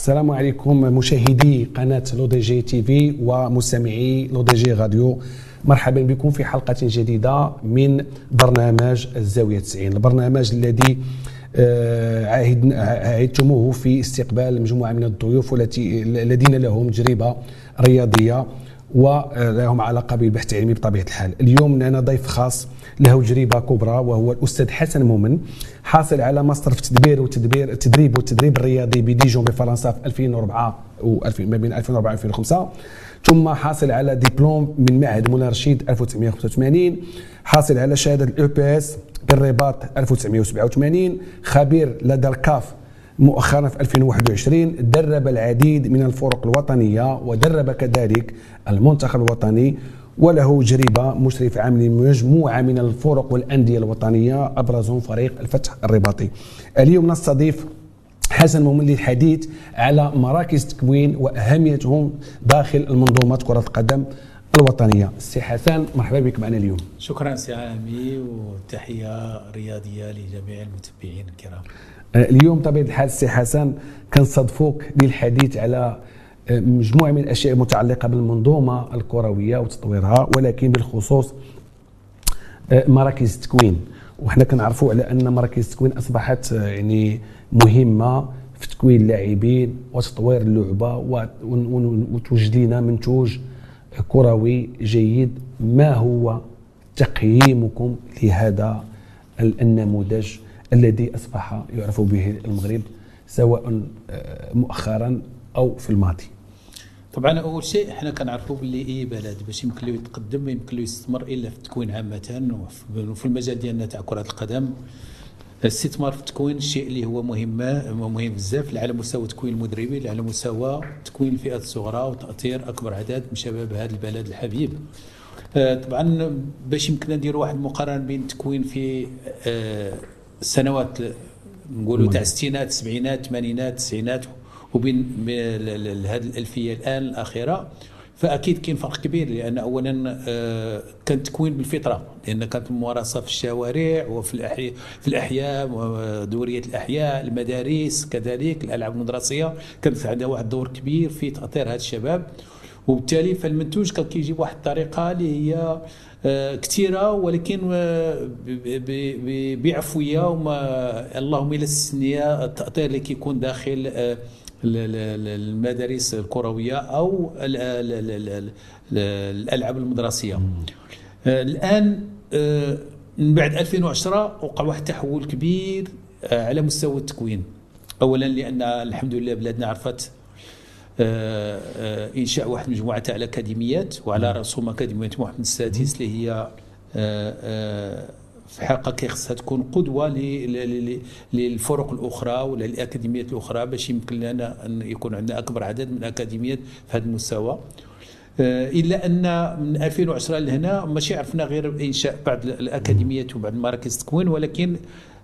السلام عليكم مشاهدي قناة L'ODJ TV ومستمعي L'ODJ Radio. مرحبا بكم في حلقة جديدة من برنامج الزاوية 90 البرنامج الذي آه، عهد عهدتموه في استقبال مجموعة من الضيوف والتي الذين لهم تجربة رياضية. ولهم علاقه بالبحث العلمي بطبيعة الحال. اليوم معنا ضيف خاص له تجربة كبرى وهو الأستاذ حسن مؤمن حاصل على ماستر في التدبير وتدبير التدريب والتدريب الرياضي بديجون بفرنسا في 2004 و ما بين 2004 و 2005 ثم حاصل على دبلوم من معهد مولاي رشيد 1985 حاصل على شهادة الأو بي إس بالرباط 1987 خبير لدى الكاف مؤخرا في 2021 درب العديد من الفرق الوطنية ودرب كذلك المنتخب الوطني وله تجربة مشرف عام لمجموعة من الفرق والأندية الوطنية أبرزهم فريق الفتح الرباطي. اليوم نستضيف حسن مؤمن للحديث على مراكز تكوين وأهميتهم داخل المنظومة كرة القدم الوطنية. سي حسن مرحبا بك معنا اليوم. شكرا سي عامي وتحية رياضية لجميع المتابعين الكرام. اليوم طبيعة الحال سي حسن كنصادفوك للحديث على مجموعة من الأشياء المتعلقة بالمنظومة الكروية وتطويرها ولكن بالخصوص آه، مراكز التكوين. وحنا كنعرفوا على أن مراكز التكوين أصبحت آه، يعني مهمة في تكوين اللاعبين وتطوير اللعبة وتوجد لنا منتوج كروي جيد. ما هو تقييمكم لهذا النموذج؟ الذي أصبح يعرف به المغرب سواء آه، مؤخرا أو في الماضي. طبعا أول شيء إحنا كنعرفوا باللي اي بلد باش يمكن له يتقدم ما يمكن له يستثمر إلا في التكوين عامة وفي المجال ديالنا تاع كرة القدم. الاستثمار في التكوين الشيء اللي هو مهم مهم بزاف على مستوى تكوين المدربين على مستوى تكوين الفئات الصغرى وتاثير أكبر عدد من شباب هذا البلد الحبيب. آه، طبعا باش يمكن نديروا واحد المقارنة بين التكوين في آه، السنوات نقولوا تاع الستينات السبعينات الثمانينات التسعينات وبين هذه الألفية الآن الأخيرة. فأكيد كاين فرق كبير لأن اولا آه، كان تكوين بالفطرة لأن كانت الممارسه في الشوارع وفي الاحياء في الأحياء ودوريه الأحياء المدارس كذلك الألعاب المدرسية. كانت عندها واحد الدور كبير في تاثير هذا الشباب. وبالتالي فالمنتوج كان كيجي بواحد الطريقة اللي هي كثيرة ولكن آه، بعفوية وما اللهم الا السنية التاثير اللي كيكون داخل المدارس الكروية أو الألعاب المدرسية. آه، الآن آه، من بعد 2010 وقع واحد التحول كبير آه، على مستوى التكوين. اولا لأن الحمد لله بلادنا عرفت إنشاء واحد المجموعه تاع الاكاديميات وعلى رأسهم أكاديمية محمد السادس اللي هي في الحقيقة خصها تكون قدوة للفرق الأخرى ولا الاكاديميات الأخرى باش يمكن لنا أن يكون عندنا أكبر عدد من الاكاديميات في هذا المستوى. آه، إلا أن من 2010 لهنا ماشي عرفنا غير إنشاء بعض الأكاديميات وبعض مراكز التكوين ولكن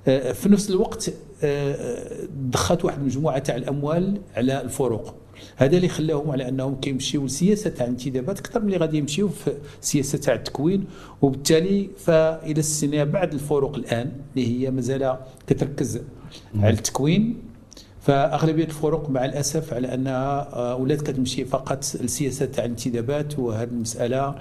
آه، في نفس الوقت آه، ضخت واحد المجموعه تاع الأموال على الفروق. هذا اللي خلاهم على أنهم كيمشيو لسياسة تاع الانتدابات أكثر من اللي غادي يمشيو في سياسة تاع التكوين وبالتالي فإلى السنة بعد الفروق الآن اللي هي مازال كتركز على التكوين فأغلبية الفروق مع الأسف على أنها آه، ولات كتمشي فقط السياسة تاع الانتدابات وهذه المسألة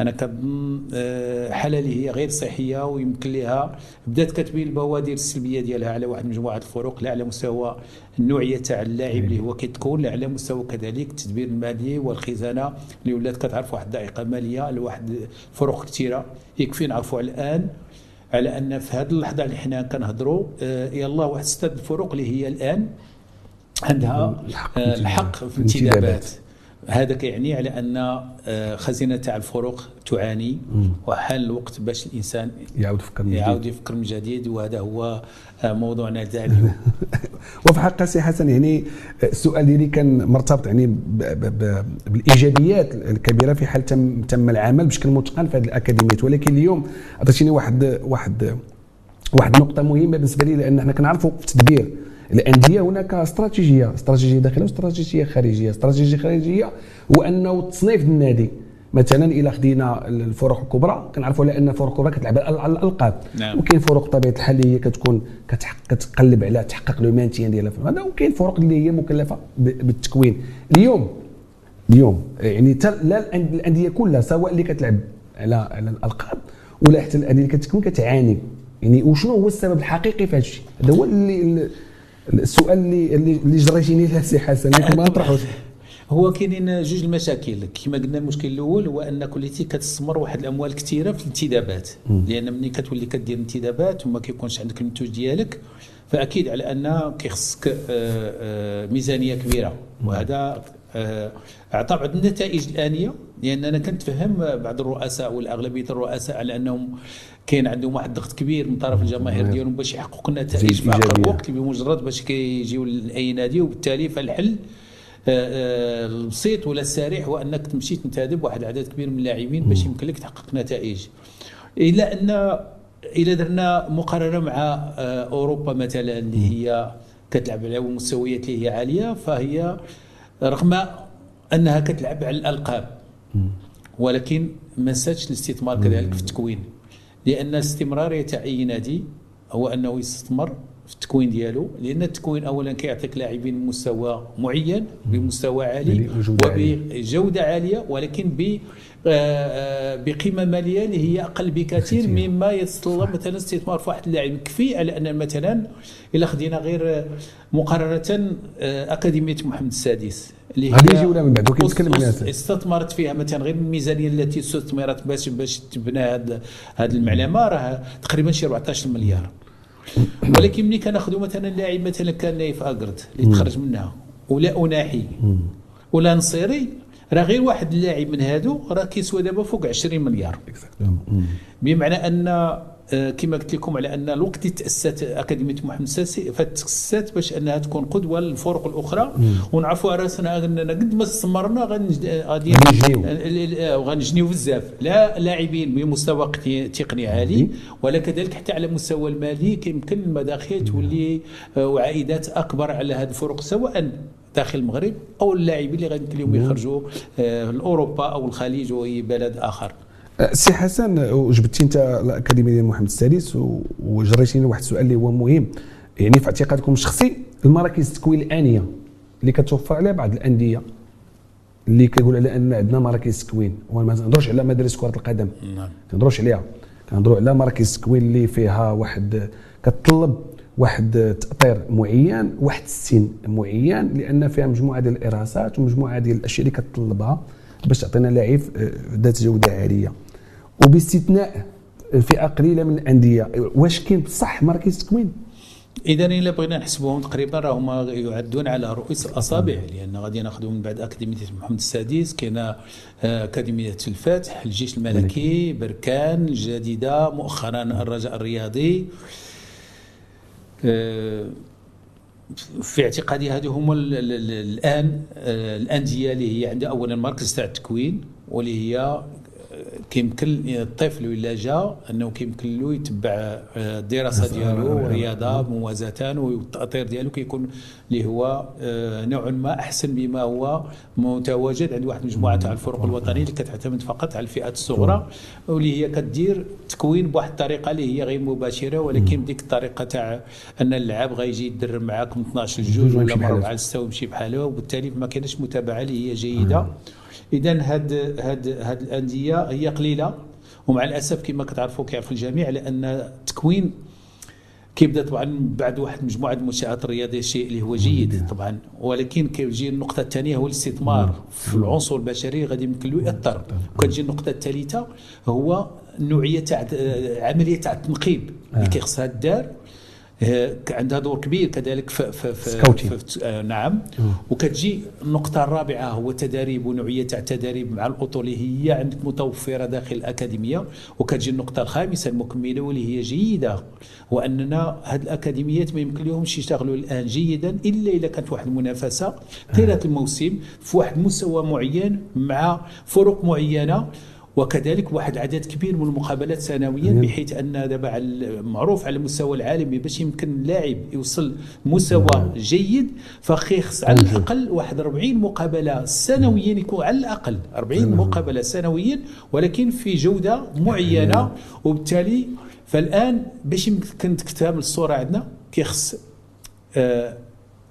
أنا كنظن آه، حاله اللي هي غير صحية ويمكن لها بدات كتبين البوادر السلبية ديالها على واحد مجموعة الفروق لا على مستوى النوعية تاع اللاعب اللي هو كيتكون لا على مستوى كذلك التدبير المالي والخزانة اللي ولات كتعرف واحد الضائقه مالية لواحد الفروق كثيره يكفي نعرفوا الآن. على أن في هذه اللحظة اللي حنا كنهضروا آه، يلا واحد ستة الفروق اللي هي الآن عندها الحق في الانتدابات. هذا كيعني على أن آه، خزينة تاع الفروق تعاني وحان الوقت باش الإنسان يعاود يفكر من يعاود يفكر من جديد وهذا هو آه، موضوعنا تاع اليوم وفي الحقيقة سي حسن يعني آه، السؤال ديالي كان مرتبط يعني بالإيجابيات الكبيرة في حال تم تم العمل بشكل متقن في هذه الاكاديميات ولكن اليوم عطيتيني واحد واحد واحد النقطه مهمة بالنسبة لي لأن إحنا كنعرفوا في التدبير. الأندية هناك استراتيجية استراتيجية داخلية واستراتيجية خارجية. استراتيجية خارجية هو أنه تصنيف النادي. مثلا إلى خدينا الفرق الكبرى كنعرفوا على أن الفرق الكبرى كتلعب على الألقاب. نعم. وكاين فرق بطبيعه الحال اللي هي كتكون كتقلب على تحقق le maintien ديالها في هذا وكاين فرق اللي هي مكلفة بالتكوين. اليوم اليوم يعني لا الأندية كلها سواء اللي كتلعب على على الألقاب ولا حتى الأندية اللي كتكون كتعاني. يعني وشنو هو السبب الحقيقي في هذا الشيء؟ هذا هو اللي- السؤال اللي اللي جريتيني له سي حسن اللي كما نطرحه هو كاينين جوج المشاكل. كما قلنا المشكل الأول هو أن كليتي كتستثمر واحد الأموال كثيره في الانتدابات. لأن ملي كتولي كدير انتدابات وما كيكونش عندك المنتوج ديالك فأكيد على أن كيخصك آه، آه، ميزانية كبيرة. وهذا اعطى بعض النتائج الآنية لأن أنا كنت فهم بعض الرؤساء والأغلبية الرؤساء على أنهم كاين عندهم واحد الضغط كبير من طرف الجماهير ديالهم باش يحققوا النتائج في أقرب. وقت بمجرد باش كيجيو لاي نادي وبالتالي فالحل آه، آه، البسيط ولا السريع هو أنك تمشي تنتدب واحد العدد كبير من اللاعبين باش يمكن لك تحقق نتائج. إلا ان إلا درنا مقارنة مع آه، أوروبا مثلا اللي هي كتلعب على مستويات اللي هي عالية فهي رغم أنها كتلعب على الألقاب. ولكن ما نساتش الاستثمار كذلك في التكوين. لأن الاستمراريه تاع اي نادي هو أنه يستثمر في التكوين ديالو لأن التكوين اولا كيعطيك لاعبين بمستوى معين بمستوى عالي. وبجوده عالية ولكن ب آه، آه، بقيمة مالية اللي هي أقل بكثير كثير. مما يتطلب مثلا استثمار في واحد اللاعب كفي على أن مثلا إلا خدينا غير آه، مقارنة أكاديمية محمد السادس اللي غادي يجيو لها من بعد نتكلم استثمرت فيها مثلا غير الميزانية التي استثمرت باش باش تبنى هذه هذه المعلمة راه تقريبا شي 14 مليار ولكن ملي كناخذوا مثلا لاعب مثلا كان نايف اكرد اللي تخرج منها. ولا أناحي. ولا نصيري. راه غير واحد اللاعب من هادو راه كيسوى دابا فوق 20 مليار. بمعنى أن كما قلت لكم على أن الوقت اللي تأسست أكاديمية محمد السادسي فتأسست باش أنها تكون قدوة للفرق الأخرى. ونعرفوا راسنا اننا قد ما استمرنا غنج- غادي غنجنيو. آه، وغنجنيو بزاف. لا لاعبين بمستوى تقني عالي ولا كذلك حتى على المستوى المالي كيمكن المداخيل تولي آه، وعائدات أكبر على هذه الفرق سواء داخل المغرب أو اللاعبين اللي غادي اليوم يخرجوا آه، لأوروبا أو الخليج أو اي بلد آخر. سي حسن وجبتي انت الأكاديمية ديال محمد السادس وجريتيني واحد السؤال اللي هو مهم. يعني في اعتقادكم الشخصي المراكز التكوين الآنية اللي كتوفر عليها بعض الأندية اللي كيقول على أن عندنا مراكز تكوين وما نهضروش على مدارس كرة القدم. نعم. كنهضروش عليها. كنهضروا على مراكز تكوين اللي فيها واحد كتطلب واحد تأطير معين واحد السن معين لأن فيها مجموعة ديال الإرهاصات ومجموعة ديال الأشياء اللي كتطلبها باش تعطينا لاعب آه، ذات جودة عالية. وباستثناء فئة قليلة من الأندية. واش كاين بصح مراكز تكوين اذا إلا بغينا نحسبوهم تقريبا راهما يعدون على رؤوس الأصابع لأن غادي ناخذوا من بعد أكاديمية محمد السادس كاين آه، أكاديمية الفتح الجيش الملكي بركان الجديدة مؤخرا الرجاء الرياضي. آه، في اعتقادي هذه هما ال- ال- ال- الآن آه، الأندية اللي هي عندها اولا مركز تاع التكوين واللي هي كيمكن الطفل ولا جا أنه كيمكن له يتبع آه، الدراسه ديالو الرياضه موازاة والتأطير ديالو كيكون اللي هو آه، نوعا ما أحسن بما هو متواجد عند واحد المجموعه تاع الفرق الوطنية اللي كتعتمد فقط على الفئات الصغرى واللي هي كدير تكوين بواحد الطريقة اللي هي غير مباشرة ولكن بديك الطريقة تاع أن اللاعب غيجي يدرب معاك من 12 لجوج ولا من بحاله. 4 ل 6 ويمشي بحاله وبالتالي ما كاينش متابعة اللي هي جيدة. اذا هاد هاد هاد الأندية هي قليلة ومع الأسف كما كتعرفوا كيعرف الجميع لأن التكوين كيبدا طبعا بعد واحد مجموعة المنشآت الرياضية شيء اللي هو جيد طبعا. ولكن كيجي النقطة الثانية هو الاستثمار في العنصر البشري غادي يمكن له يأثر. وكتجي النقطة الثالثة هو النوعيه تاع عملية تاع التنقيب اللي كيخصها الدار. آه، عندها دور كبير كذلك في, في, في. في, آه نعم. وكتجي النقطة الرابعة هو التدريب ونوعية تاع التدريب مع اللي هي عندك متوفرة داخل الأكاديمية. وكتجي النقطة الخامسة المكملة واللي هي جيدة وأننا هذه الأكاديميات ما يمكن لهمش يشتغلوا الآن جيدا إلا إذا كانت واحد المنافسة. طيلة الموسم في واحد المستوى معين مع فرق معينة. وكذلك واحد عدد كبير من المقابلات سنويا بحيث أن دابا معروف على المستوى العالمي باش يمكن اللاعب يوصل مستوى جيد فخيخص على الأقل واحد 40 مقابلة سنويا يكون على الأقل 40 مقابلة سنويا ولكن في جودة معينة. وبالتالي فالآن باش يمكن تكتمل الصورة عندنا كيخص آه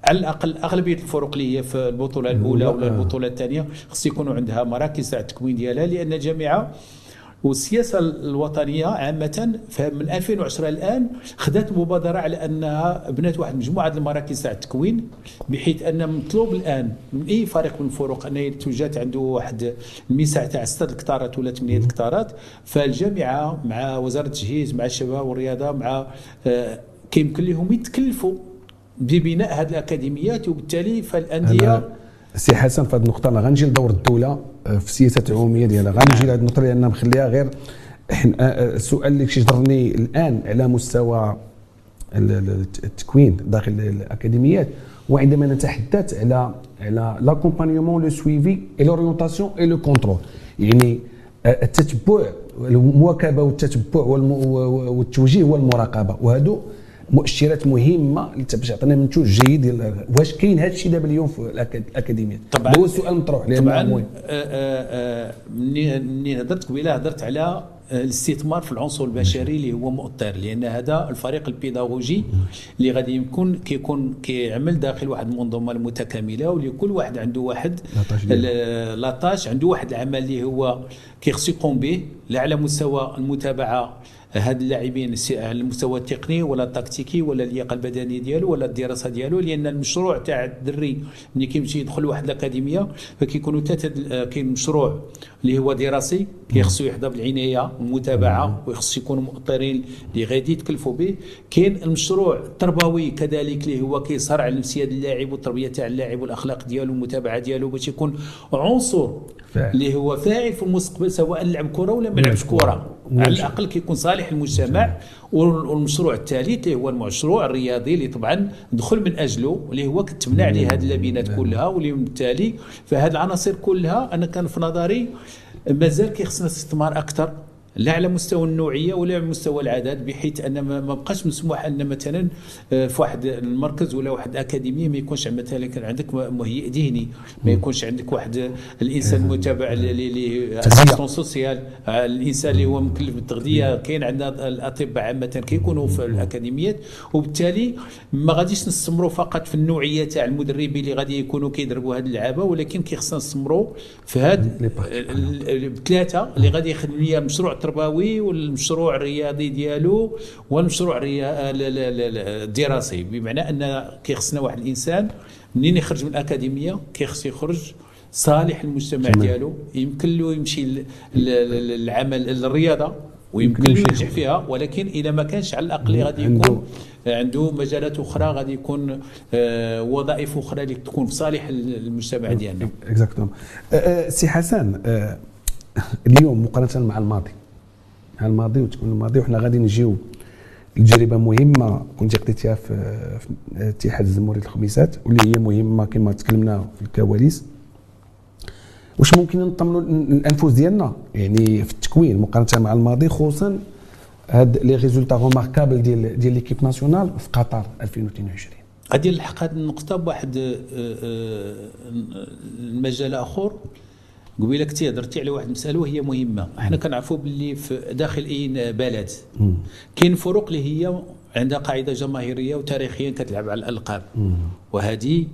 على الأقل أغلبية الفرق اللي هي في البطولة الأولى ولا البطولة الثانية خص يكونوا عندها مراكز تاع التكوين ديالها لأن الجامعة والسياسة الوطنية عامة من 2010 الآن خذت مبادرة على أنها بنات واحد مجموعة المراكز تاع التكوين بحيث أن مطلوب الآن من أي فريق من الفرق أن توجد عنده واحد المساحه تاع 6 هكتارات ولا 8 هكتارات فالجامعه مع وزارة التجهيز مع الشباب والرياضة مع آه كيمكن لهم يتكلفوا ببناء هذه الأكاديميات وبالتالي فالأندية سي حسن في هذه النقطة أنا غنجي لدور الدولة آه، في السياسات العمومية ديالها. غنجي لهذه النقطة لأن مخليها غير آه، آه، السؤال اللي كيجرني الآن على مستوى التكوين داخل الأكاديميات. وعندما نتحدث على على l'accompagnement le suivi et l'orientation et le contrôle يعني التتبع المواكبة والتتبع والتوجيه والمراقبة. وهذو مؤشرات مهمة باش يعطينا منتوج جيد واش كاين هذا الشيء دابا اليوم في الاكاديميات طبعا. هو السؤال مطروح لأن طبعا مهم. آه، آه، آه، مني هضرت قبيلة هضرت على الاستثمار في العنصر البشري اللي هو مؤطر لأن هذا الفريق البيداغوجي اللي غادي يكون كيكون كيعمل داخل واحد المنظومة المتكاملة واللي كل واحد عنده واحد لاطاش عنده واحد العمل اللي هو كيخص يقوم به لا على مستوى المتابعة هاد اللاعبين على المستوى التقني ولا التكتيكي ولا اللياقة البدنية ديالو ولا الدراسة ديالو لأن المشروع تاع الدري ملي كيمشي يدخل لواحد الأكاديمية فكيكونوا ثلاثة كاين مشروع اللي هو دراسي كيخصو يحظى بالعنايه والمتابعة ويخص يكونوا مؤطرين اللي غادي يتكلفوا به. كاين المشروع التربوي كذلك اللي هو كيصهر على نفسيه اللاعب والتربية تاع اللاعب والأخلاق ديالو والمتابعة ديالو باش يكون عنصر اللي هو فاعل في المستقبل. سواء لعب كرة ولا ما لعبش كرة. على الأقل كيكون صالح المجتمع والمشروع الثالث اللي هو المشروع الرياضي اللي طبعا دخل من أجله اللي هو كتبنى عليه هذه اللبنات كلها واللي بالتالي فهذه العناصر كلها أنا كان في نظري مازال كيخصنا استثمار أكثر. لا على مستوى النوعية ولا على مستوى العدد بحيث أن ما بقاش مسموح أن مثلا آه، في واحد المركز ولا واحد الاكاديميه ما يكونش مثلا كان عندك مهيئ ذهني ما يكونش عندك واحد الإنسان المتابع اللي سوسيال. آه، الإنسان اللي هو مكلف بالتغذية كاين عندنا الأطباء عامه كيكونوا في الأكاديميات. وبالتالي ما غاديش نستمروا فقط في النوعية تاع المدربين اللي غادي يكونوا كيدربوا هذه اللعابة ولكن كيخصنا نستمروا في هاد الثلاثه اللي غادي يخدم لي مشروع التربوي والمشروع الرياضي ديالو والمشروع الدراسي. بمعنى أن كيخصنا واحد الإنسان منين يخرج من الأكاديمية كيخص يخرج صالح المجتمع ديالو. يمكن له يمشي العمل الرياضه ويمكن له ينجح فيها. ولكن إذا ما كانش على الأقل غادي يكون عنده مجالات أخرى غادي يكون آه، وظائف أخرى اللي تكون في صالح المجتمع ديالنا. exactement أه، أه، سي حسن اليوم مقارنة مع الماضي مع الماضي وتكون الماضي وحنا غادي نجيو تجربه مهمة. كنت قضيتيها في اتحاد الجمهوريه الخميسات واللي هي مهمة كما تكلمنا في الكواليس. واش ممكن نطمنوا الأنفس ديالنا؟ يعني في التكوين مقارنة مع الماضي خصوصا هاد les résultats remarquables ديال ديال l'équipe nationale في قطر 2022 غادي نلحق هذه النقطة بواحد آه، آه، المجال آخر. قبيله كنتي هضرتي على واحد المساله وهي مهمة. إحنا كنعرفوا باللي في داخل اي بلد. كاين فروق اللي هي عندها قاعدة جماهيرية وتاريخيا كتلعب على الألقاب. وهذه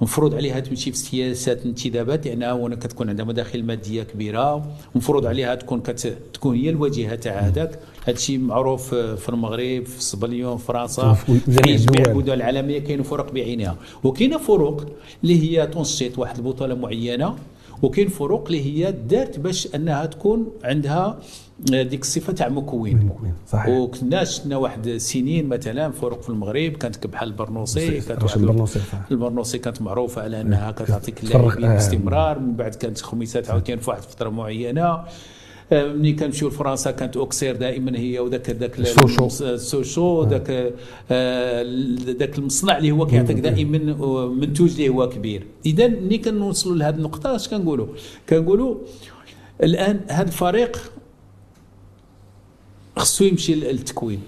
مفروض عليها تمشي في سياسات الانتدابات لانها هنا كتكون عندها مداخل مادية كبيرة. ومفروض عليها تكون كت تكون هي الواجهة تاع هذاك. هذا الشيء معروف في المغرب في سبليون في فرنسا. في جميع الدول. العالمية كاين فروق بعينها. وكاين فروق اللي هي تنشط واحد البطولة معينة. وكاين فروق اللي هي دارت باش أنها تكون عندها آه، ديك الصفة تاع مكون صحيح. وكنا شفنا واحد سنين مثلا فروق في المغرب كانت بحال البرنوسي كانت واحد البرنوسي البرنوسي كانت معروفة على أنها كتعطيك اللاعبين آه. باستمرار من بعد كانت خميسات عاوتاني في واحد الفترة معينة. ملي كنمشيو لفرنسا كانت أوكسير دائما هي وذاك ذاك السوشو ذاك ذاك آه، المصنع اللي هو كيعطيك دائما منتوج اللي هو كبير. اذا ملي كنوصلوا لهذه النقطة اش كنقولوا؟ كنقولوا الآن هذا الفريق خصو يمشي للتكوين.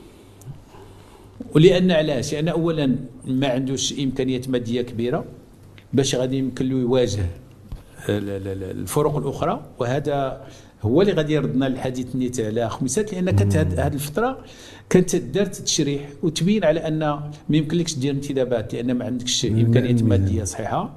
ولأن علاش؟ لأن اولا ما عندوش إمكانيات مادية كبيرة باش غادي يمكن له يواجه الفرق الأخرى وهذا هو اللي غادي يردنا للحديث نيت على خميسات لأن كانت هذه الفترة كانت دارت تشريح وتبين على أن ما يمكنلكش دير انتدابات لأن ما عندكش إمكانيات مادية صحيحة.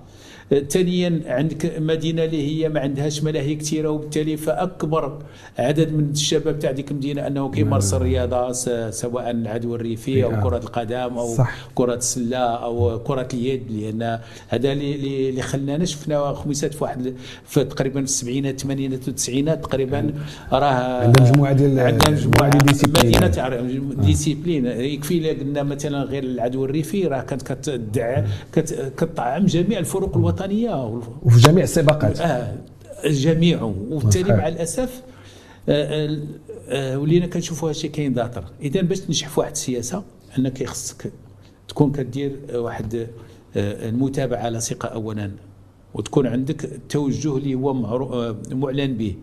ثانيا عندك مدينة اللي هي ما عندهاش ملاهي كثيره وبالتالي فأكبر عدد من الشباب تاع ديك المدينة أنه كيمارس الرياضة سواء العدو الريفي أو كرة القدم أو صح. كرة السلة أو كرة اليد لأن هذا اللي خلانا شفنا خميسات في واحد في تقريبا في السبعينات الثمانينات والتسعينات تقريبا راه عندنا مجموعة ديال عندنا مجموعة ديال مدينة تاع disciplines. يكفي لك قلنا مثلا غير العدو الريفي راه كانت كتدعم كتطعم جميع الفرق الوطنيه الوطنية وفي جميع السباقات. آه جميع وبالتالي مع الأسف آه آه, ولينا كنشوفوا هادشي كاين ذاطر إذا باش تنجح في واحد السياسة أنك خصك تكون كدير واحد آه، المتابعة على ثقة اولا وتكون عندك التوجه اللي هو معلن به.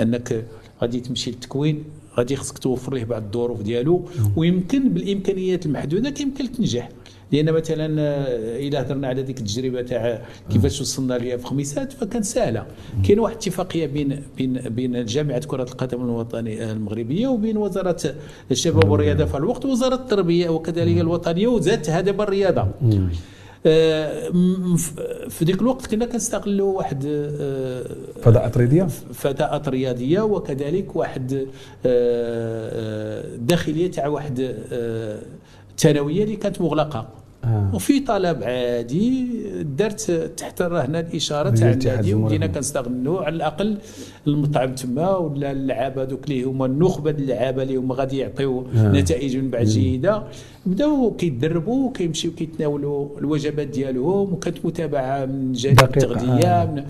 أنك غادي تمشي للتكوين غادي خصك توفر ليه بعض الظروف ديالو ويمكن بالإمكانيات المحدودة كيمكن تنجح. لأن مثلا آه، إذا هضرنا على ديك التجربة تاع كيفاش وصلنا ليها في خميسات فكانت سهلة. كاين واحد اتفاقية بين بين بين جامعة كرة القدم الوطنية المغربية وبين وزارة الشباب والرياضة في الوقت وزارة التربية وكذلك الوطنية وزادتها دابا الرياضه آه، في ذيك الوقت كنا كنستغلوا واحد آه، فضاءات رياضيه فضاءات رياضيه وكذلك واحد داخلية تاع واحد الثانويه اللي كانت مغلقة. آه. وفي طلب عادي درت تحت الرهنه الإشارة تاع النادي وبدينا كنستغلوا على الأقل المطعم تما ولا اللعابة دوك اللي هما النخبة اللعابة اللي هما غادي يعطيو آه. نتائج من بعد جيدة. بداو كيتدربوا وكيمشيو كيتناولوا الوجبات ديالهم وكانت متابعة من جانب التغذية آه.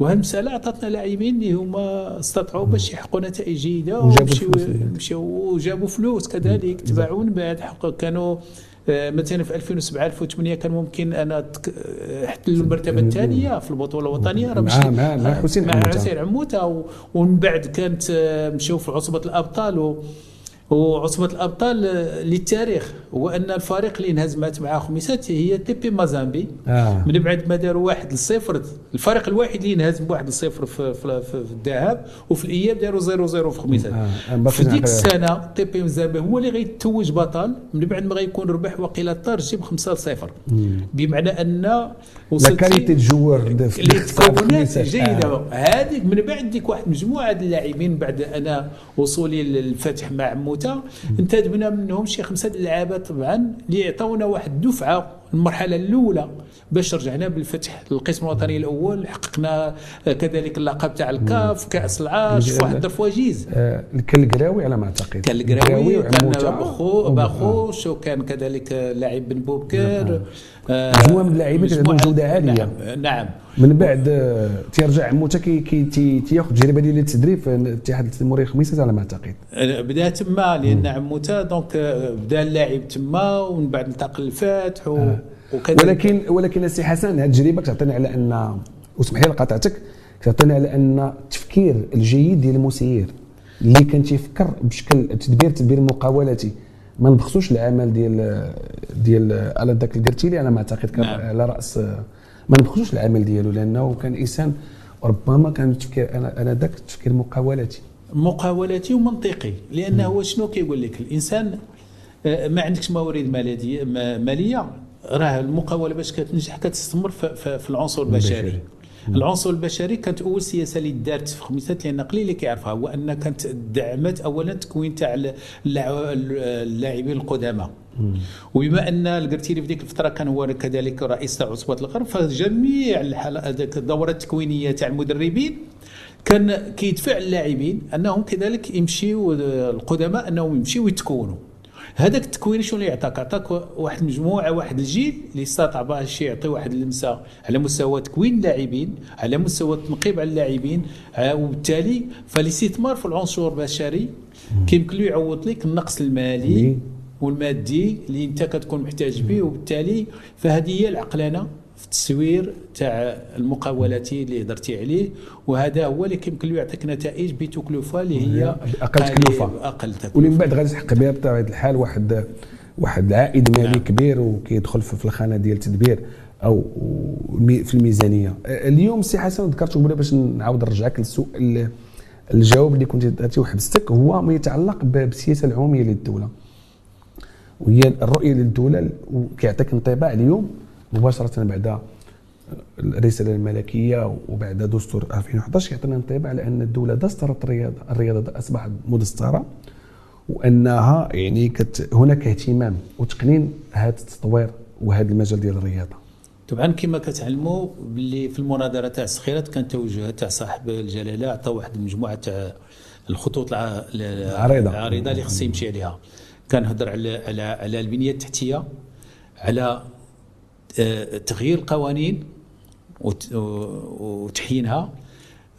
وهالمساله عطاتنا لاعبين اللي هما استطاعوا باش يحققوا نتائج جيدة ومشيو مشيو وجابوا فلوس كذلك تباعوا من بعد كانوا مثلا في 2007 2008 كان ممكن أنا احتل المرتبة الثانية في البطولة الوطنية راه مع مع, مع حسين مع حسين عموتة ومن بعد كانت آه، مشاو في عصبة الأبطال وعصبة الأبطال للتاريخ. هو أن الفريق اللي انهزمت مع خميسات هي تي بي مازامبي آه. من بعد ما داروا واحد لصفر الفريق الوحيد اللي انهزم بواحد لصفر في, في, في, في الذهاب وفي الإياب داروا 0 0 في خميسات آه. في ديك السنة تي بي مازامبي هو اللي غيتوج بطل من بعد ما غيكون ربح وقيله الترجي ب 5 0 بمعنى أن وصلت كاليتي الجوار اللي تكونات جيدة آه. هذيك من بعد ديك واحد مجموعة اللاعبين بعد أنا وصولي للفتح مع موتا انتدبنا منهم شي خمسه اللعابه طبعا اللي يعطونا واحد الدفعة المرحلة الأولى باش رجعنا بالفتح للقسم الوطني الأول حققنا كذلك اللقب تاع الكاف كأس العاش في واحد الظرف وجيز. آه كالقراوي على ما أعتقد. كان بخو باخوش وكان كذلك لاعب بن بوبكر نعم. مجموعه من اللاعبين عندهم جوده عاليه نعم, نعم. من بعد آه، تيرجع عموته كي كي تياخذ التجربه ديال التدريب في الاتحاد الزموري خميسات على ما أعتقد. آه، بدا تما لأن عموته donc آه، بدأ اللاعب تما ومن بعد انتقل للفتح و... ولكن ولكن السي حسن هذه التجربه كتعطينا على أن واسمح لي قطعتك كتعطينا على أن التفكير الجيد ديال المسير اللي كان تيفكر بشكل تدبير تدبير مقاولتي ما نبخسوش العمل ديال ديال على ذاك الكرتيلي أنا ما أعتقد كان نعم. على رأس ما نبخسوش العمل ديالو لأنه كان إنسان ربما كان التفكير أنا أنا ذاك التفكير مقاولتي مقاولتي ومنطقي لأنه هو شنو كيقول لك؟ الإنسان آه، ما عندكش موارد مالية مالية راه المقاولة باش كتنجح كتستمر في, في العنصر البشري. العنصر البشري كانت أول سياسة اللي دارت في خميسات لأن قليل اللي كيعرفها هو أن كانت دعمت اولا تكوين تاع اللاعبين القدامى. وبما أن القرتيلي في ديك الفترة كان هو كذلك رئيس تاع عصبة الغرب فجميع الدورات التكوينية تاع المدربين كان كيدفع اللاعبين أنهم كذلك يمشيوا القدماء أنهم يمشيوا يتكونوا. هذاك التكوين شنو اللي يعطاك؟ عطاك واحد المجموعة واحد الجيل اللي استطاع باش يعطي واحد اللمسه على مستوى تكوين اللاعبين على مستوى التنقيب على اللاعبين آه، وبالتالي فالاستثمار في العنصر البشري كيمكن له يعوض لك النقص المالي والمادي اللي انت كتكون محتاج به وبالتالي فهذه هي العقلانة في التصوير تاع المقاولاتي اللي هضرتي عليه وهذا هو اللي كيمكن له يعطيك نتائج بتكلفه اللي هي أقل تكلفة. أقل تكلفة. واللي من بعد غادي تحقق بها بطبيعه الحال واحد واحد العائد مالي نعم. كبير وكيدخل في الخانة ديال التدبير أو في الميزانية. اليوم سي حسن ذكرت قبل باش نعاود نرجعك للسؤال. الجواب اللي كنت درتي وحبستك هو ما يتعلق بالسياسة العمومية للدولة. وهي الرؤية للدولة كيعطيك انطباع اليوم مباشرة بعد الرسالة الملكية وبعد دستور 2011 كيعطينا انطباع على ان الدولة دسترت الرياضه الرياضة أصبحت مدسترة وأنها يعني كت هناك اهتمام وتقنين هذا التطوير وهذا المجال ديال الرياضة. طبعا كما كتعلموا باللي في المناظرة تاع السخيرات كان توجهات تاع صاحب الجلالة عطى واحد المجموعة تاع الخطوط العريضة. العريضة اللي خص يمشي عليها. كان هضر على على على البنية التحتية على تغيير القوانين وتحيينها.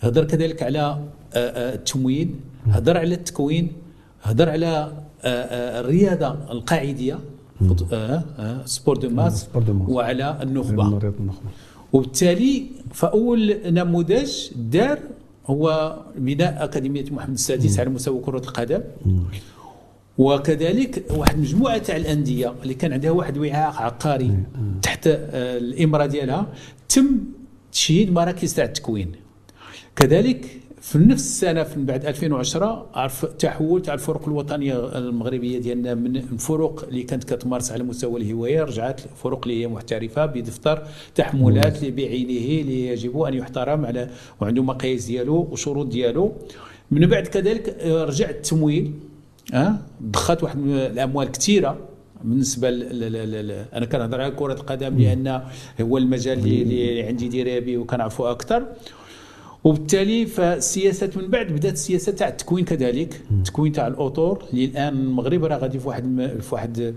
هضر كذلك على آه، آه، التموين هضر على التكوين هضر على الرياضه القاعدية sport de masse وعلى النخبة. وبالتالي فأول نموذج دار هو بناء أكاديمية محمد السادس على مستوى كرة القدم. وكذلك واحد مجموعة تاع الأندية اللي كان عندها واحد وعاء عقاري تحت آه، الامره ديالها تم تشييد مراكز تاع التكوين. كذلك في نفس السنة من بعد 2010 عرف تحول تاع الفرق الوطنية المغربية ديالنا من الفرق اللي كانت كتمارس على مستوى الهواية رجعت فرق اللي هي محترفة بدفتر تحملات اللي بعينه اللي يجب أن يحترم على وعنده مقاييس ديالو وشروط ديالو. من بعد كذلك آه، رجع التمويل. أه؟ ضخت واحد الأموال كثيرة بالنسبة ل أنا كنهضر على كرة القدم لأن هو المجال اللي عندي ديري به وكنعرفوا أكثر وبالتالي فالسياسات من بعد بدأت السياسة تاع التكوين كذلك التكوين تاع الاطور اللي الان المغرب راه غادي في واحد في واحد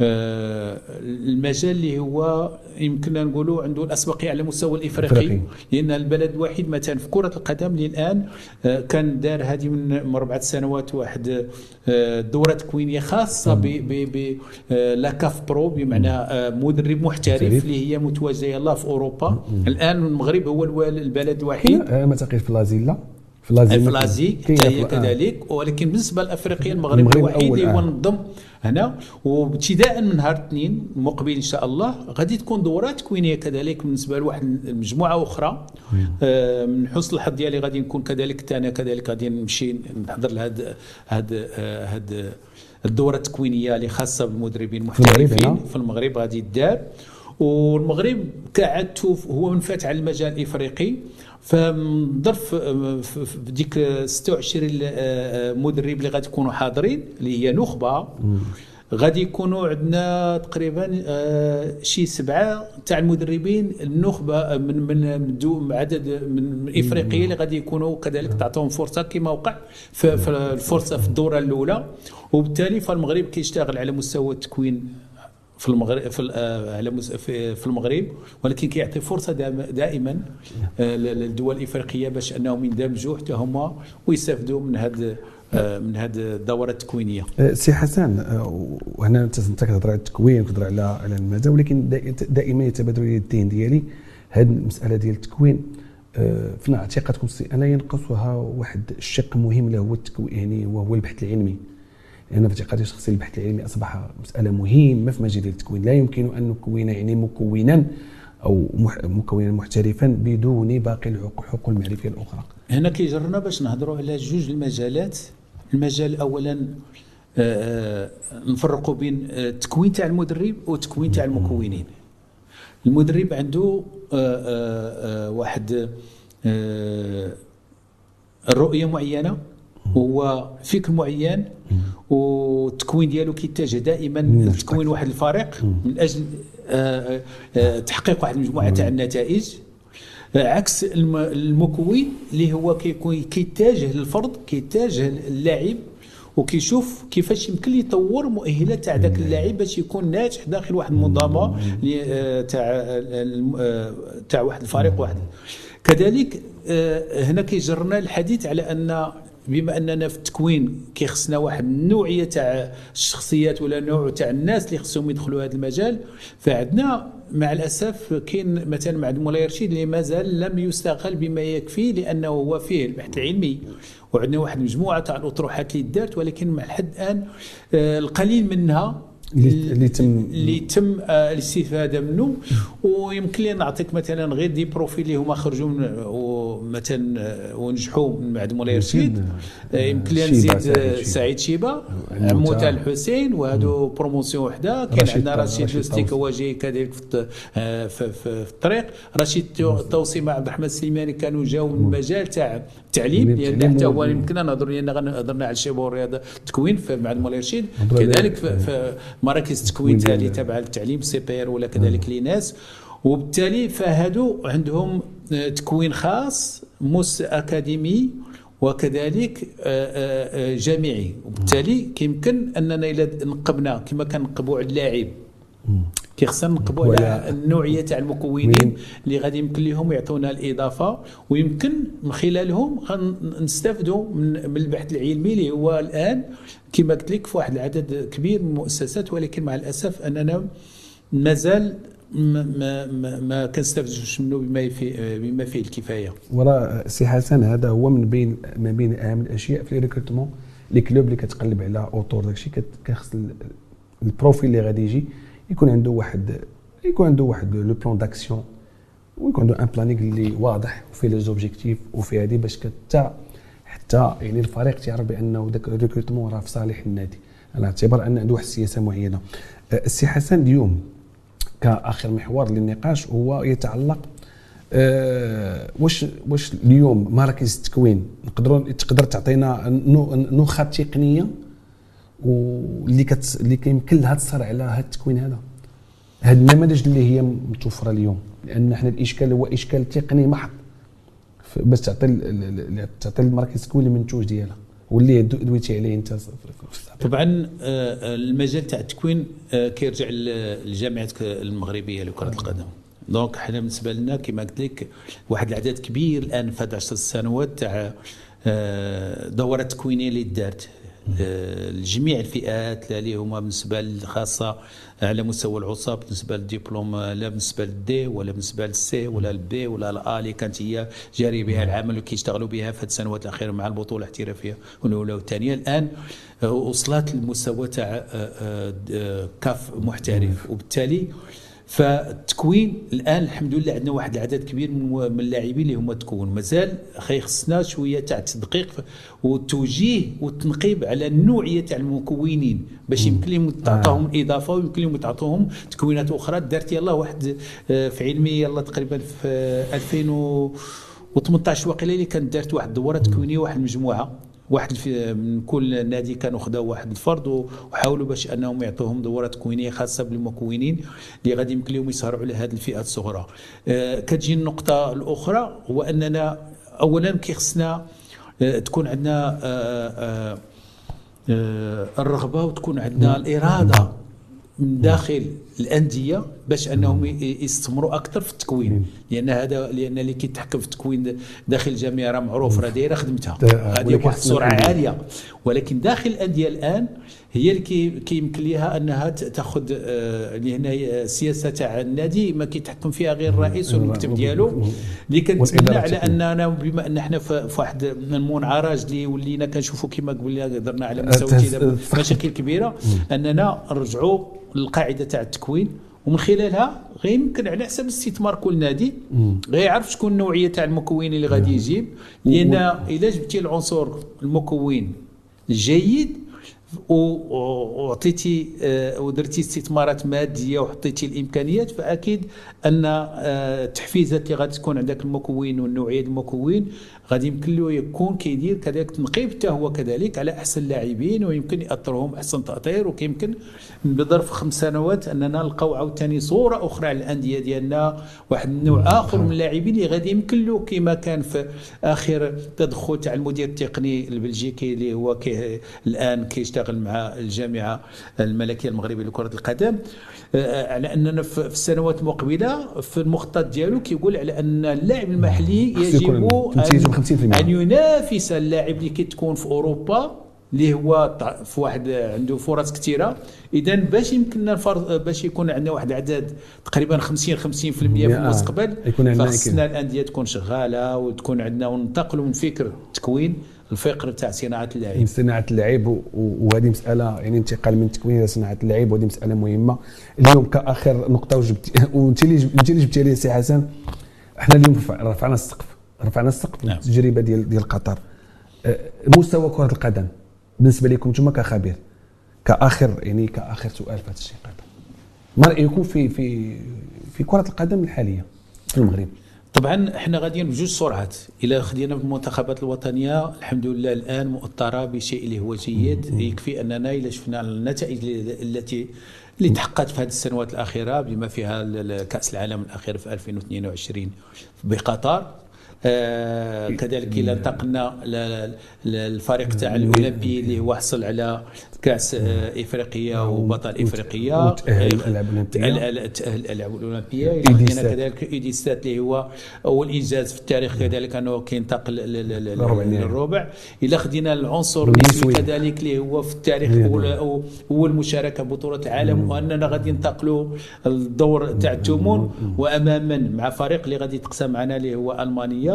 المجال اللي هو يمكن نقولوا عنده الأسبقية على المستوى الإفريقي لأن البلد الوحيد مثلا في كرة القدم اللي الان آه، كان دار هذه من اربعه سنوات واحد آه، دورة تكوينيه خاصة ب لاكاف برو بمعنى مدرب محترف اللي هي متواجدة يلاه في أوروبا. الآن المغرب هو البلد الوحيد. ما تقيش في لازيلا في لازي هي كذلك. ولكن بالنسبة لافريقيا المغرب الوحيد اللي هو نظم هنا. وابتداء من نهار الاثنين المقبل إن شاء الله غادي تكون دورات تكوينيه كذلك بالنسبة لواحد المجموعه أخرى. آه من حسن الحظ ديالي غادي نكون كذلك أنا كذلك غادي نمشي نحضر لهاد هاد هاد الدوره التكوينيه اللي خاصة بالمدربين المحترفين في المغرب غادي تدار. والمغرب كعادته هو منفتح على المجال الإفريقي. فظرف في ديك 26 مدرب اللي غادي يكونوا حاضرين اللي هي نخبة. غادي يكونوا عندنا تقريبا آه، شي سبعة تاع المدربين. النخبة من من من عدد من افريقيا اللي غادي يكونوا كذلك تعطيهم فرصة كما وقع في الفرصة في الدورة الأولى. وبالتالي فالمغرب كيشتغل على مستوى التكوين في المغرب في آه، على في المغرب ولكن كيعطي فرصة دائما آه، للدول الإفريقية باش أنهم يندمجوا حتى هما ويستافدوا من هذا آه، من هذه الدورة التكوينية. سي حسن وهنا انت كتهضر على التكوين وكتهضر على على المدى ولكن دائما يتبادر لي الذهن ديالي هذه المسألة ديال التكوين في اعتقادكم أنا ينقصها واحد الشق مهم اللي هو التكوين يعني وهو البحث العلمي. لأن في اعتقادي الشخصي البحث العلمي أصبح مسألة مهمة في مجال التكوين. لا يمكن أن نكون يعني مكونا أو مكونا محترفا بدون باقي الحقوق المعرفيه الأخرى. هنا كيجرنا باش نهضروا على جوج المجالات. المجال اولا آه، آه، نفرقوا بين التكوين تاع المدرب والتكوين تاع المكونين. المدرب عنده آه، واحد الرؤيه معينة. هو فكر معين والتكوين ديالو كيتجه دائما لتكوين واحد الفريق من أجل آه، آه، تحقيق واحد المجموعة تاع النتائج. عكس المكون اللي هو كيكون كيتجه للفرد كيتجه للاعب وكيشوف كيفاش يمكن يطور مؤهلات تاع ذاك اللاعب باش يكون ناجح داخل واحد المنظمة آه، تاع تاع واحد الفريق واحد. كذلك هنا كيجرنا الحديث على أن بما أننا في التكوين كيخصنا واحد النوعية تاع الشخصيات ولا نوع تاع الناس اللي خصهم يدخلوا هذا المجال فعندنا مع الأسف كاين مثلا مع مولاي رشيد اللي مازال لم يستغل بما يكفي لأنه هو فيه البحث العلمي. وعندنا واحد المجموعه تاع الأطروحات اللي دارت ولكن مع الحد الآن آه، القليل منها اللي تم اللي تم آه، الاستفادة منه ويمكن لي نعطيك مثلا غير des profils اللي هما خرجوا من مثلا آه، ونجحوا من بعد مولاي رشيد. آه، يمكن لي نزيد سعيد شيبة. عموته الحسين. وهادو promotion وحدة. كاين عندنا رشيد لوستيك هو جاي كذلك في, الطريق. رشيد الطوسي مع عبد الرحمن السليماني كانوا جاوا من المجال تاع التعليم لأن حتى هو يمكن نهضر لأن هضرنا على الشباب والرياضة التكوين مع مولاي رشيد. كذلك في مراكز التكوين تالي تابعه للتعليم CPR ولا كذلك l'ENS. وبالتالي فهادو عندهم آه، تكوين خاص مس أكاديمي وكذلك آه، آه، جامعي. وبالتالي كيمكن أننا إلى نقبنا كما كنقبوا على اللاعب. كي خصنا نقبوا على النوعية تاع المكونين اللي غادي يمكن لهم يعطونا الإضافة ويمكن من خلالهم نستافدوا من البحث العلمي اللي هو الآن كما قلت لك في واحد العدد كبير من المؤسسات ولكن مع الأسف أننا مازال ما ما ما كنستافدوش منه بما فيه بما فيه الكفاية. وراء سي حسن هذا هو من بين ما بين أهم الأشياء في ال recrutement les clubs اللي كتقلب على autour داكشي كخص ال profil اللي غادي يجي يكون عنده واحد يكون عنده واحد le plan d'action ويكون عنده un planning اللي واضح وفيه les objectifs وفيه هذه باش حتى حتى يعني الفريق تعرف بأنه ذاك ال recrutement راه في صالح النادي. على اعتبار أن عنده واحد السياسة معينة. أه، السي حسن اليوم كآخر محور للنقاش هو يتعلق أه واش واش اليوم مراكز التكوين نقدروا تقدر تعطينا نخب تقنية؟ واللي كت اللي كيمكن لها تصر على هذا التكوين هذا. هذه النماذج اللي هي متوفرة اليوم. لأن إحنا الإشكال هو إشكال تقني محض. باش تعطي تعطي المراكز التكوين المنتوج ديالها. واللي دويتي عليه انت طبعا آه، المجال تاع التكوين آه، كيرجع للجامعه المغربية لكرة القدم. donc حنا بالنسبة لنا كما قلت لك واحد العدد كبير الآن في 10 سنوات تاع آه، دورات تكوينية اللي دارت. لجميع الفئات لا اللي هما بالنسبة الخاصه على مستوى العصب بالنسبة للدبلوم لا بالنسبة لل D ولا بالنسبة لل C ولا ال B ولا ال A اللي كانت هي جاري بها العمل وكيشتغلوا بها في السنوات الأخيرة مع البطولة الاحترافية الاولى والثانية. الآن وصلت للمستوى تاع آه، آه، كاف محترف. وبالتالي فالتكوين الآن الحمد لله عندنا واحد العدد كبير من اللاعبين اللي هما تكون مازال خصنا شوية تاع التدقيق والتوجيه والتنقيب على النوعية تاع المكونين باش يمكن لهم تعطوهم آه. إضافة ويمكن لهم تعطوهم تكوينات أخرى. دارت يلا واحد آه، في علمي يلا تقريبا في 2018 وقيلة اللي كانت دارت واحد الدورة تكوينية واحد المجموعة. واحد من كل نادي كانوا خداو واحد الفرد وحاولوا باش أنهم يعطوهم دورات تكوينيه خاصة بالمكونين اللي غادي يمكن لهم يسهروا على هذه الفئات الصغرى. آه كتجي النقطة الأخرى هو أننا اولا كيخصنا آه تكون عندنا آه، الرغبة وتكون عندنا الإرادة. من داخل الأندية باش أنهم يستمروا أكثر في التكوين. لأن هذا لأن اللي كيتحكم في التكوين داخل الجامعة راه معروف راه دايرة خدمتها. هذه بواحد السرعه عالية. ولكن داخل الأندية الآن هي اللي كيمكن لها أنها تأخذ آه، هنا السياسة تاع النادي ما كيتحكم فيها غير الرئيس والمكتب ديالو. اللي كنتمنى على أننا بما أن إحنا في واحد المنعرج اللي ولينا كنشوفوا كما قلنا قدرنا على مستوى مشاكل كبيرة. أننا نرجعوا للقاعده تاع التكوين ومن خلالها غير يمكن على حسب استثمار كل نادي غيعرف شكون النوعية تاع المكون اللي غادي يجيب لأن إلا جبتي العنصر المكون الجيد وعطيتي آه، ودرتي استثمارات مادية وحطيتي الإمكانيات فأكيد أن التحفيزات آه، اللي غادي تكون عندك المكون والنوعية المكون غادي يمكن له يكون كيدير كذلك تنقيب حتى هو كذلك على أحسن اللاعبين ويمكن يأثرهم أحسن تأطير وكيمكن بظرف خمس سنوات أننا نلقاو عاوتاني صورة أخرى على الأندية ديالنا واحد النوع آخر من اللاعبين اللي غادي يمكن له كما كان في آخر تدخل تاع المدير التقني البلجيكي اللي هو كي الآن كيشتغل مع الجامعة الملكية المغربية لكرة القدم. آه، على أننا في السنوات المقبلة في المخطط ديالو كيقول على أن اللاعب المحلي يجب أن, أن ينافس اللاعب اللي كتكون في أوروبا اللي هو في واحد عنده فرص كثيره إذا باش يمكننا باش يكون عندنا واحد العدد تقريبا 50 50% في المستقبل خصنا الأندية تكون شغالة وتكون عندنا وننتقلوا من فكر التكوين الفقر تاع صناعة اللعب صناعة اللعب وهذه مسألة يعني انتقال من التكوين إلى صناعة اللعب وهذه مسألة مهمة. اليوم كآخر نقطة وجبت وانت اللي انت اللي جبتي لي سي حسن. إحنا اليوم رفعنا السقف. رفعنا السقف نعم. التجربة ديال ديال قطر. أه، مستوى كرة القدم بالنسبة لكم أنتم كخبير كآخر يعني كآخر سؤال في هذا الشيء ما رايكم في في في كرة القدم الحالية في المغرب. طبعا إحنا غاديين بجوج سرعات. إلى خدينا بالمنتخبات الوطنية الحمد لله الآن مؤطره بشيء اللي هو جيد. يكفي أننا إلى شفنا النتائج التي اللي تحققت في هذه السنوات الأخيرة بما فيها كأس العالم الأخير في 2022 بقطر كذلك إلى انتقلنا للفريق تاع الاولمبي اللي هو حصل على كأس آه، إفريقيا وبطل إفريقيا. الألعاب الأولمبية. إلى كذلك ايديستات اللي هو أول إنجاز في التاريخ. كذلك أنه كينتقل للربع. إلى خدينا العنصر النسوي كذلك اللي هو في التاريخ هو المشاركه بطولة العالم. وأننا غادي ننتقلوا الدور تاع الثمون واماما مع فريق اللي غادي يتقسم معنا اللي هو ألمانيا.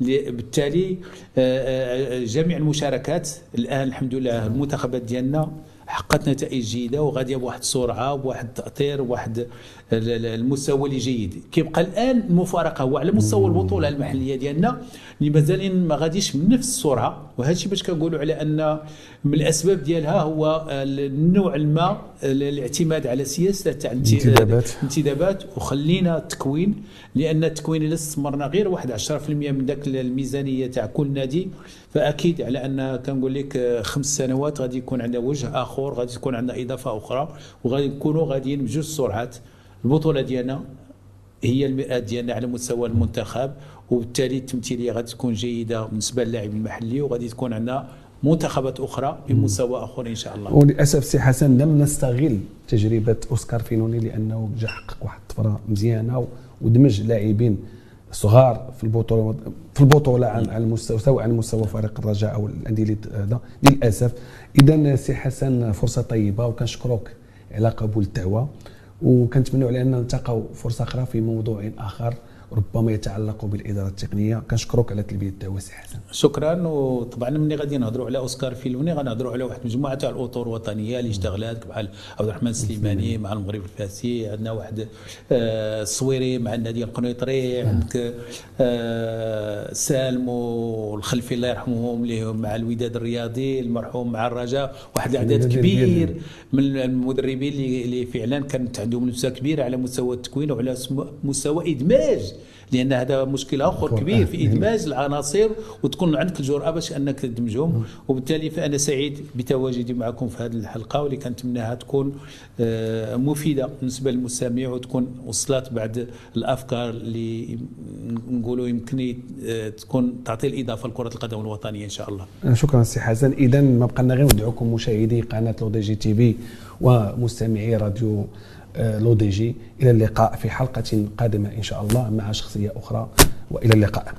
بالتالي آه، آه، جميع المشاركات الآن الحمد لله المنتخبات ديالنا حققت نتائج جيدة وغاديه بواحد السرعة وبواحد التاطير وواحد المستوى اللي جيد. كيبقى الآن المفارقه هو على مستوى البطولة المحلية ديالنا اللي مازالين ما غاديش بنفس السرعه وهذا الشيء باش كنقولوا على أن من الأسباب ديالها هو النوع ما الاعتماد على سياسة تاع الانتدابات انتدابات. وخلينا التكوين لأن التكوين إلا استمرنا غير واحد 10% من ذاك الميزانية تاع كل نادي. فأكيد على أن كنقول لك خمس سنوات غادي يكون عندنا وجه آخر غادي تكون عندنا إضافة أخرى وغادي نكونوا غاديين بجوج سرعات. البطولة ديالنا هي المراه ديالنا على مستوى المنتخب وبالتالي التمثيلية غادي تكون جيدة بالنسبة للاعب المحلي وغادي تكون عندنا منتخبات أخرى بمستوى اخر إن شاء الله. وللأسف سي حسن لم نستغل تجربة أوسكار فينوني لأنه جا حقق واحد الطفرة مزيانة ودمج لاعبين صغار في البطولة في البطولة على المستوى سواء على مستوى فريق الرجاء أو الأندية هذا. للأسف. اذا سي حسن فرصة طيبة وكنشكروك على قبول الدعوة. وكنتمنوا على أن نلتقوا فرصة أخرى في موضوع آخر. ربما يتعلق بالإدارة التقنية. كنشكرك على تلبية الدعوة سي حسن. شكرا. وطبعا ملي غادي نهضروا على أوسكار فيلوني غنهضروا على واحد المجموعه تاع الاطر الوطنية اللي اشتغلات بحال عبد الرحمن السليماني مع المغرب الفاسي. عندنا واحد آه الصويري مع النادي القنيطري. عندك آه سالم والخلفي الله يرحمهم اللي مع الوداد الرياضي المرحوم مع الرجاء. واحد العدد كبير من المدربين اللي, اللي فعلا كانت عندهم نفسه كبيرة على مستوى التكوين وعلى مستوى إدماج. لأن هذا مشكل آخر كبير في ادماج العناصر وتكون عندك الجرأة باش أنك تدمجهم. وبالتالي فأنا سعيد بتواجدي معكم في هذه الحلقة واللي كنتمناها تكون مفيدة بالنسبة للمستمع وتكون وصلت بعد الأفكار اللي نقولوا يمكن تكون تعطي الإضافة لكرة القدم الوطنية إن شاء الله. شكرا سي حسن. اذا ما بقى لنا غير ندعوكم مشاهدي قناة L'ODJ TV ومستمعي راديو L'ODJ. إلى اللقاء في حلقة قادمة إن شاء الله مع شخصية أخرى وإلى اللقاء.